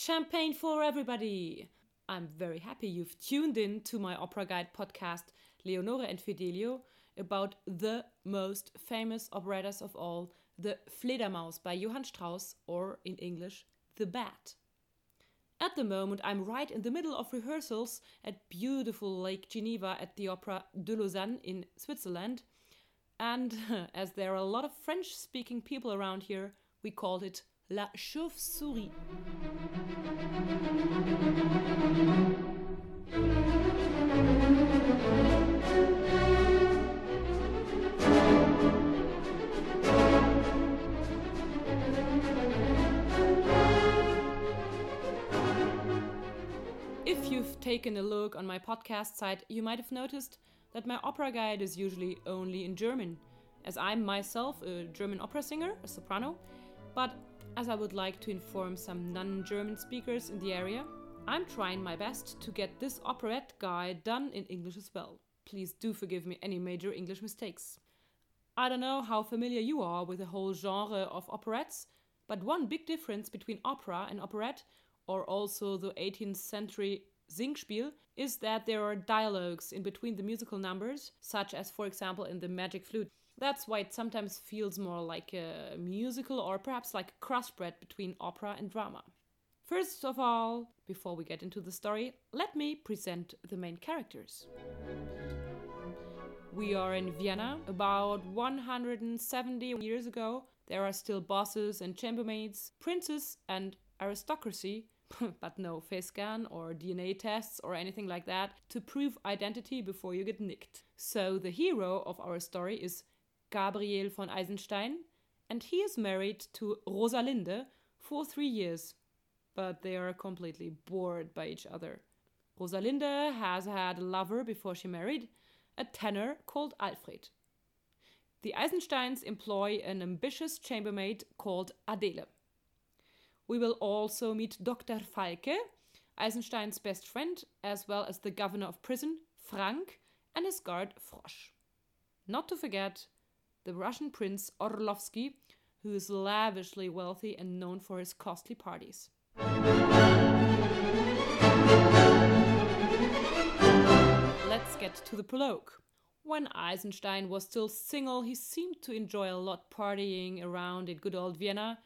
Champagne for everybody! I'm very happy you've tuned in to my opera guide podcast, Leonore and Fidelio, about the most famous operettas of all, the Fledermaus by Johann Strauss, or in English, The Bat. At the moment, I'm right in the middle of rehearsals at beautiful Lake Geneva at the Opera de Lausanne in Switzerland. And as there are a lot of French speaking people around here, we called it La Chauve-souris. If you've taken a look on my podcast site, you might have noticed that my opera guide is usually only in German, as I'm myself a German opera singer, a soprano, but as I would like to inform some non German speakers in the area, I'm trying my best to get this operette guide done in English as well. Please do forgive me any major English mistakes. I don't know how familiar you are with the whole genre of operettes, but one big difference between opera and operette or also the 18th century Singspiel, is that there are dialogues in between the musical numbers, such as, for example, in the Magic Flute. That's why it sometimes feels more like a musical or perhaps like a crossbred between opera and drama. First of all, before we get into the story, let me present the main characters. We are in Vienna about 170 years ago. There are still bosses and chambermaids, princes and aristocracy, but no face scan or DNA tests or anything like that to prove identity before you get nicked. So the hero of our story is Gabriel von Eisenstein, and he is married to Rosalinde for three years, but they are completely bored by each other. Rosalinde has had a lover before she married, a tenor called Alfred. The Eisensteins employ an ambitious chambermaid called Adele. We will also meet Dr. Falke, Eisenstein's best friend, as well as the governor of prison, Frank, and his guard, Frosch. Not to forget the Russian prince Orlovsky, who is lavishly wealthy and known for his costly parties. Let's get to the prologue. When Eisenstein was still single, he seemed to enjoy a lot partying around in good old Vienna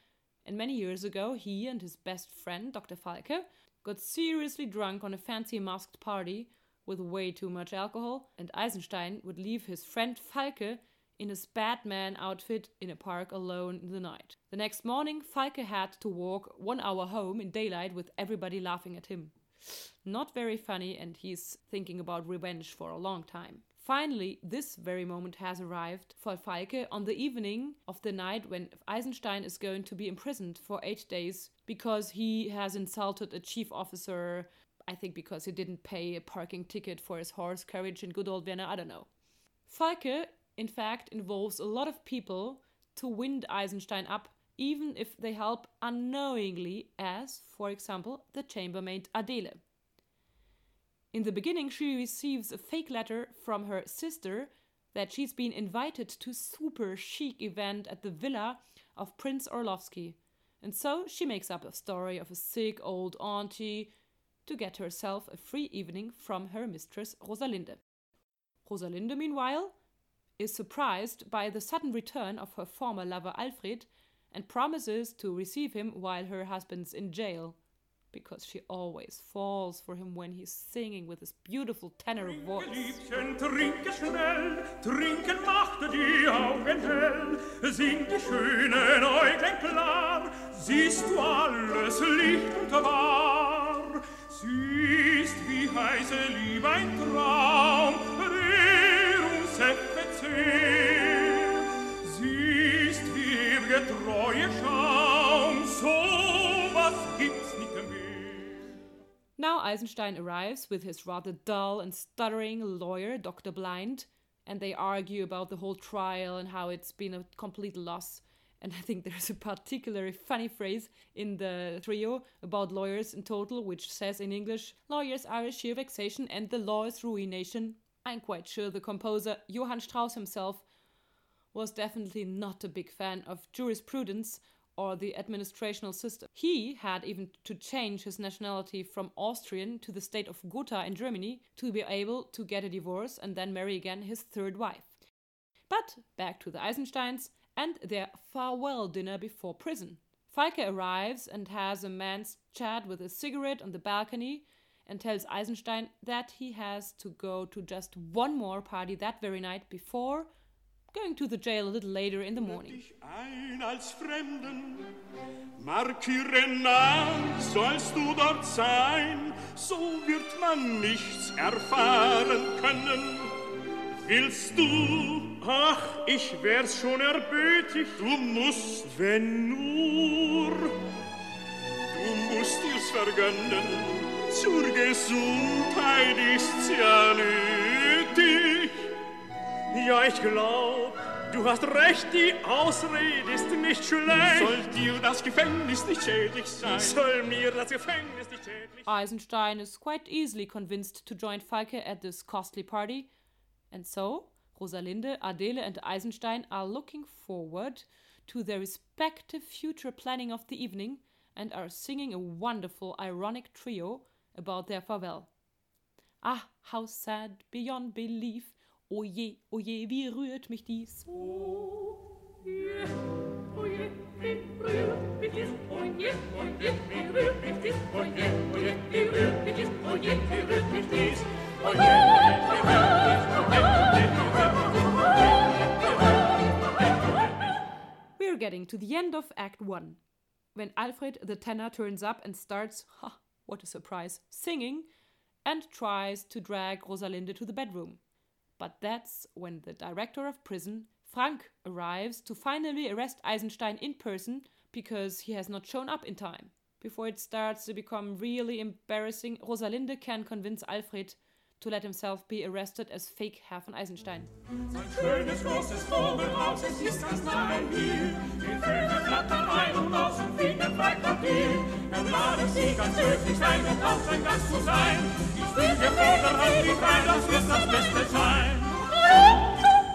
and many years ago, he and his best friend, Dr. Falke, got seriously drunk on a fancy masked party with way too much alcohol, and Eisenstein would leave his friend Falke in his Batman outfit in a park alone in the night. The next morning, Falke had to walk one hour home in daylight with everybody laughing at him. Not very funny, and he's thinking about revenge for a long time. Finally, this very moment has arrived for Falke on the evening of the night when Eisenstein is going to be imprisoned for eight days because he has insulted a chief officer. I think because he didn't pay a parking ticket for his horse carriage in good old Vienna, I don't know. Falke, in fact, involves a lot of people to wind Eisenstein up, even if they help unknowingly, as, for example, the chambermaid Adele. In the beginning, she receives a fake letter from her sister that she's been invited to super chic event at the villa of Prince Orlovsky. And so she makes up a story of a sick old auntie to get herself a free evening from her mistress Rosalinde. Rosalinde, meanwhile, is surprised by the sudden return of her former lover Alfred and promises to receive him while her husband's in jail because she always falls for him when he's singing with his beautiful tenor voice. Siehst wie heiße Liebe ein Traum, Now Eisenstein arrives with his rather dull and stuttering lawyer, Dr. Blind, and they argue about the whole trial and how it's been a complete loss. And I think there's a particularly funny phrase in the trio about lawyers in total, which says in English, Lawyers are a sheer vexation and the law is ruination. I'm quite sure the composer Johann Strauss himself was definitely not a big fan of jurisprudence or the administrational system. He had even to change his nationality from Austrian to the state of Gotha in Germany to be able to get a divorce and then marry again his third wife. But back to the Eisensteins and their farewell dinner before prison. Falke arrives and has a man's chat with a cigarette on the balcony and tells Eisenstein that he has to go to just one more party that very night before going to the jail a little later in the morning. Willst du, ach, ich wär's schon erbötig, du musst, wenn nur, du musst dir's vergönnen, zur Gesundheit ist's ja nötig. Ja, ich glaub, du hast recht, die Ausrede ist nicht schlecht. Soll dir das Gefängnis nicht schädlich sein? Soll mir das Gefängnis nicht schädlich Eisenstein is quite easily convinced to join Falke at this costly party, and so Rosalinde, Adele, and Eisenstein are looking forward to their respective future planning of the evening and are singing a wonderful ironic trio about their farewell. Ah, how sad beyond belief O je, o je, wie rührt mich dies? We're getting to the end of Act 1. When Alfred the tenor turns up and starts, ha, what a surprise, singing, and tries to drag Rosalinde to the bedroom. But that's when the director of prison, Frank, arrives to finally arrest Eisenstein in person because he has not shown up in time. Before it starts to become really embarrassing, Rosalinde can convince Alfred to let himself be arrested as fake Herr von Eisenstein. Ein schönes großes Vogelhaus, es ist ganz nahe hier. Die Vögel flattern ein und aus und fliegen frei Quartier. Er lade sie ganz höflich sein und auch sein Gast zu sein. Ich will dir die drei, das wird das Beste sein.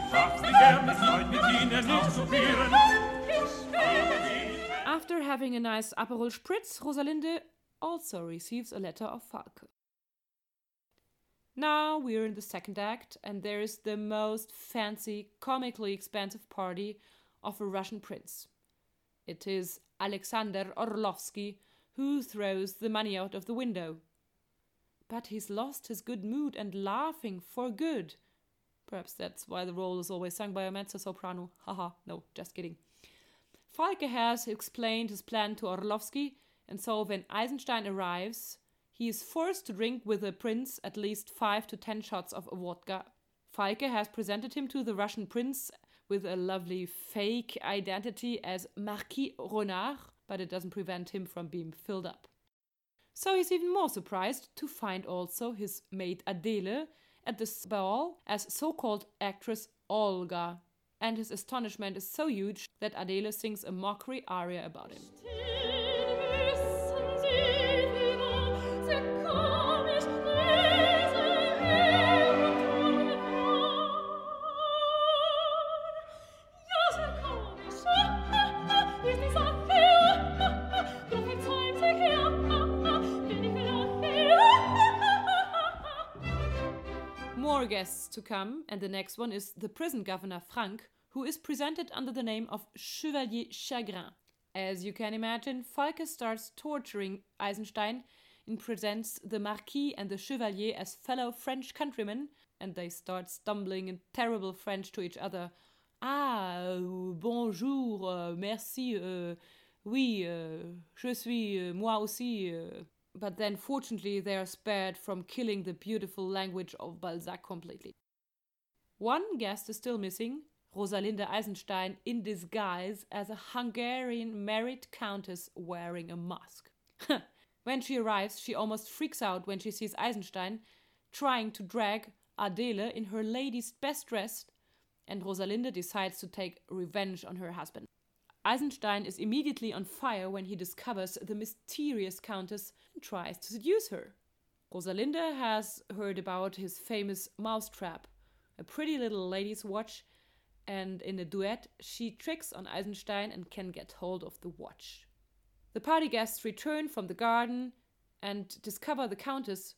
Schaff's die gern, es freut mit ihnen nicht zu bieren. After having a nice Aperol Spritz, Rosalinde also receives a letter of Falke. Now we're in the second act, and there is the most fancy, comically expensive party of a Russian prince. It is Alexander Orlovsky who throws the money out of the window. But he's lost his good mood and laughing for good. Perhaps that's why the role is always sung by a mezzo soprano. Haha, no, just kidding. Falke has explained his plan to Orlovsky, and so when Eisenstein arrives, he is forced to drink with the prince at least five to ten shots of vodka. Falke has presented him to the Russian prince with a lovely fake identity as Marquis Renard, but it doesn't prevent him from being filled up. So he's even more surprised to find also his maid Adele at the ball as so called actress Olga. And his astonishment is so huge that Adele sings a mockery aria about him. Guests to come, and the next one is the prison governor Frank, who is presented under the name of Chevalier Chagrin. As you can imagine, Falke starts torturing Eisenstein and presents the Marquis and the Chevalier as fellow French countrymen, and they start stumbling in terrible French to each other. Ah, euh, bonjour, euh, merci, euh, oui, euh, je suis euh, moi aussi. But then, fortunately, they are spared from killing the beautiful language of Balzac completely. One guest is still missing Rosalinde Eisenstein in disguise as a Hungarian married countess wearing a mask. when she arrives, she almost freaks out when she sees Eisenstein trying to drag Adele in her lady's best dress, and Rosalinde decides to take revenge on her husband. Eisenstein is immediately on fire when he discovers the mysterious countess and tries to seduce her. Rosalinde has heard about his famous mousetrap, a pretty little lady's watch and in a duet, she tricks on Eisenstein and can get hold of the watch. The party guests return from the garden and discover the Countess,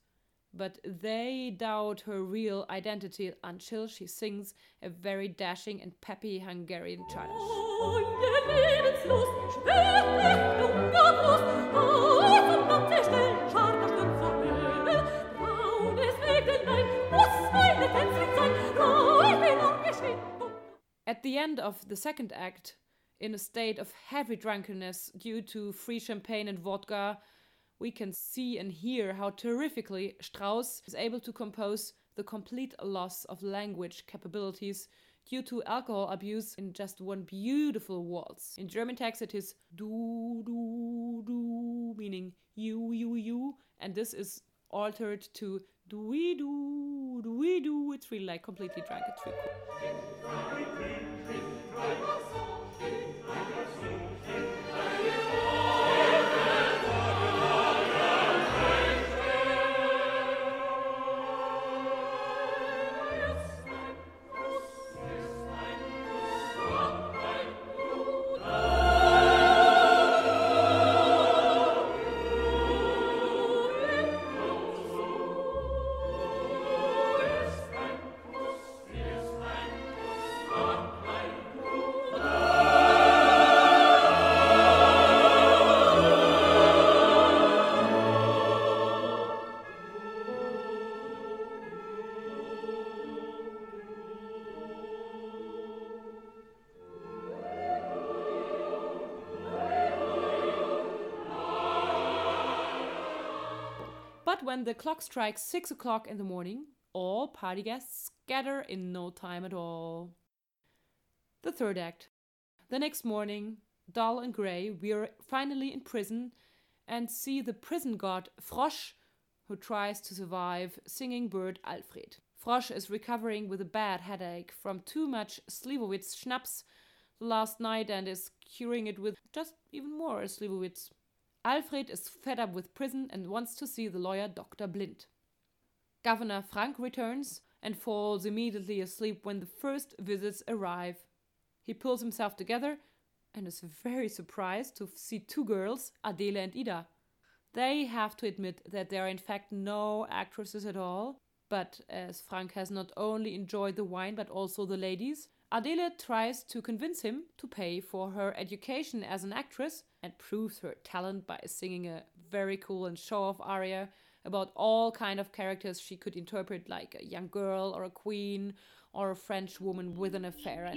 but they doubt her real identity until she sings a very dashing and peppy Hungarian challenge. At the end of the second act, in a state of heavy drunkenness due to free champagne and vodka, we can see and hear how terrifically Strauss is able to compose the complete loss of language capabilities due to alcohol abuse in just one beautiful waltz. In German text, it is du, du, du, meaning you, you, you, and this is altered to do we do, do we do. It's really like completely drunk. It's really cool. When the clock strikes six o'clock in the morning, all party guests scatter in no time at all. The third act. The next morning, dull and grey, we are finally in prison and see the prison god Frosch, who tries to survive, singing bird Alfred. Frosch is recovering with a bad headache from too much Slivovitz schnapps last night and is curing it with just even more Slivovitz. Alfred is fed up with prison and wants to see the lawyer Dr. Blind. Governor Frank returns and falls immediately asleep when the first visits arrive. He pulls himself together and is very surprised to see two girls, Adele and Ida. They have to admit that they are in fact no actresses at all, but as Frank has not only enjoyed the wine but also the ladies, Adele tries to convince him to pay for her education as an actress and proves her talent by singing a very cool and show-off aria about all kind of characters she could interpret like a young girl or a queen or a French woman with an affair.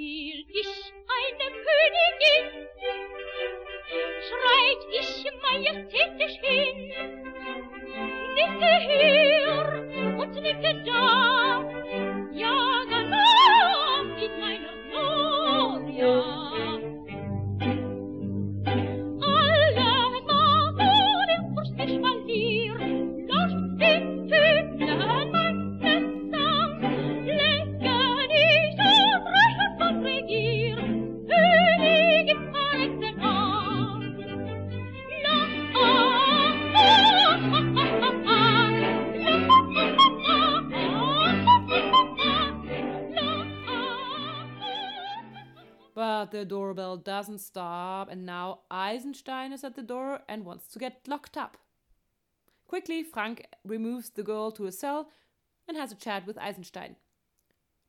The doorbell doesn't stop, and now Eisenstein is at the door and wants to get locked up. Quickly, Frank removes the girl to a cell and has a chat with Eisenstein.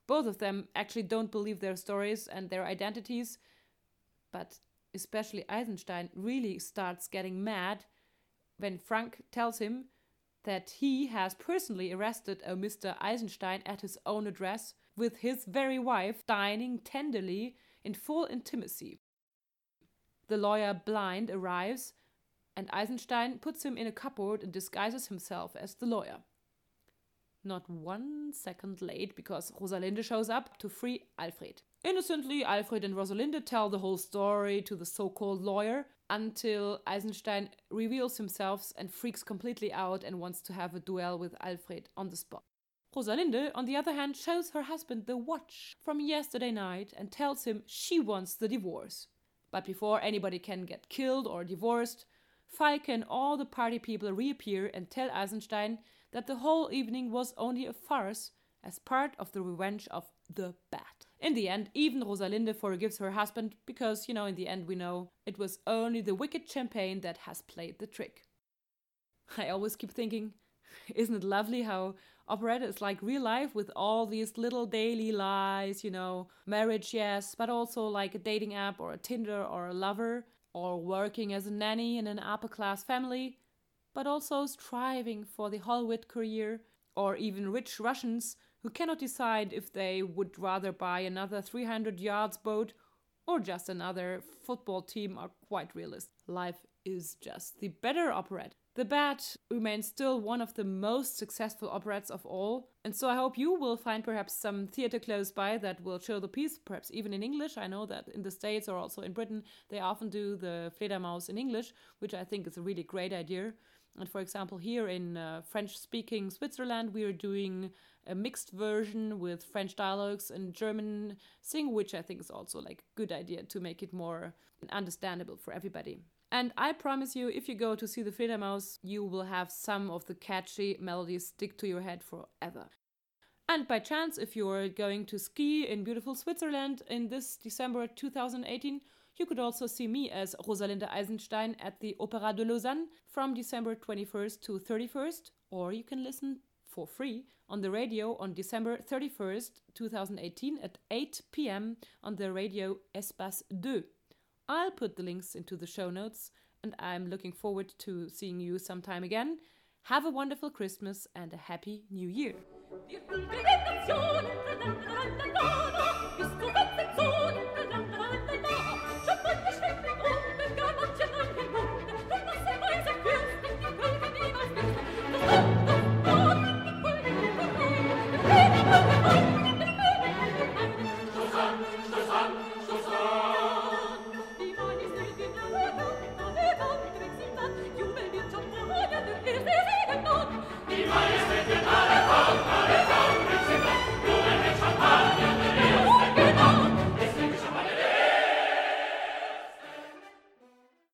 Both of them actually don't believe their stories and their identities, but especially Eisenstein really starts getting mad when Frank tells him that he has personally arrested a Mr. Eisenstein at his own address with his very wife dining tenderly in full intimacy. The lawyer Blind arrives, and Eisenstein puts him in a cupboard and disguises himself as the lawyer. Not one second late because Rosalinde shows up to free Alfred. Innocently, Alfred and Rosalinde tell the whole story to the so called lawyer until Eisenstein reveals himself and freaks completely out and wants to have a duel with Alfred on the spot. Rosalinde, on the other hand, shows her husband the watch from yesterday night and tells him she wants the divorce. But before anybody can get killed or divorced, Falke and all the party people reappear and tell Eisenstein that the whole evening was only a farce as part of the revenge of the bat. In the end, even Rosalinde forgives her husband because, you know, in the end, we know it was only the wicked champagne that has played the trick. I always keep thinking, isn't it lovely how operetta is like real life with all these little daily lies, you know, marriage, yes, but also like a dating app or a Tinder or a lover, or working as a nanny in an upper class family, but also striving for the Hollywood career, or even rich Russians who cannot decide if they would rather buy another 300 yards boat or just another football team are quite realist. Life is just the better operette. The Bat remains still one of the most successful operettes of all, and so I hope you will find perhaps some theater close by that will show the piece, perhaps even in English. I know that in the States or also in Britain, they often do the Fledermaus in English, which I think is a really great idea. And for example, here in uh, French speaking Switzerland, we are doing a mixed version with French dialogues and German sing, which I think is also like a good idea to make it more understandable for everybody. And I promise you, if you go to see the Fledermaus, you will have some of the catchy melodies stick to your head forever. And by chance, if you're going to ski in beautiful Switzerland in this December 2018, you could also see me as Rosalinde Eisenstein at the Opéra de Lausanne from December 21st to 31st, or you can listen for free on the radio on December 31st, 2018 at 8 pm on the radio Espace 2. I'll put the links into the show notes, and I'm looking forward to seeing you sometime again. Have a wonderful Christmas and a happy New Year.